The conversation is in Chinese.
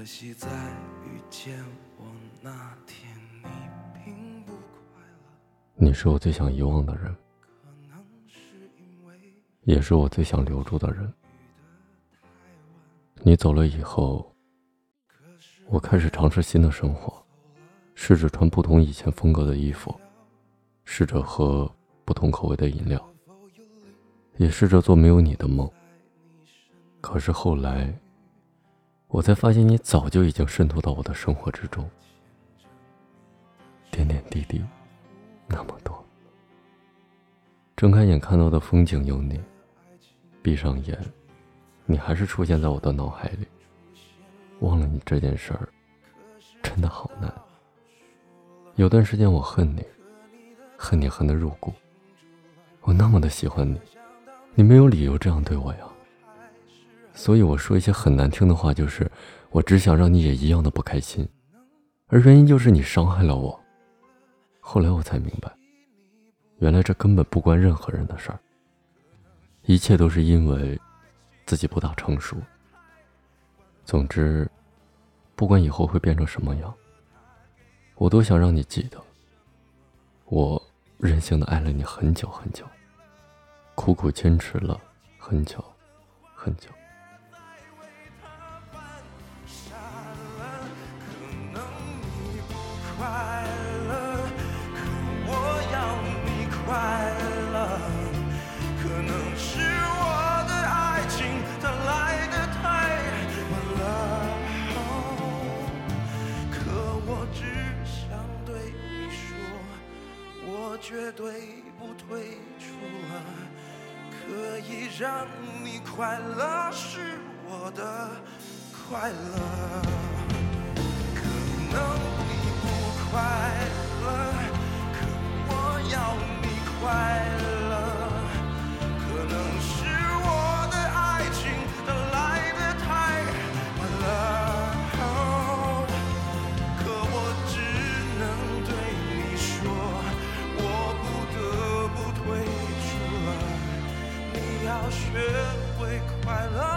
可惜在遇见我那天，你并不快乐。你是我最想遗忘的人，也是我最想留住的人。你走了以后，我开始尝试新的生活，试着穿不同以前风格的衣服，试着喝不同口味的饮料，也试着做没有你的梦。可是后来，我才发现你早就已经渗透到我的生活之中，点点滴滴，那么多。睁开眼看到的风景有你，闭上眼。你还是出现在我的脑海里，忘了你这件事儿，真的好难。有段时间我恨你，恨你恨得入骨。我那么的喜欢你，你没有理由这样对我呀。所以我说一些很难听的话，就是我只想让你也一样的不开心，而原因就是你伤害了我。后来我才明白，原来这根本不关任何人的事儿，一切都是因为。自己不大成熟。总之，不管以后会变成什么样，我都想让你记得，我任性的爱了你很久很久，苦苦坚持了很久很久。快乐，可我要你快乐。可能是我的爱情它来得太晚了，可我只想对你说，我绝对不退出了。可以让你快乐，是我的快乐。快乐。可能是我的爱情它来的太晚了可我只能对你说我不得不退出了。你要学会快乐。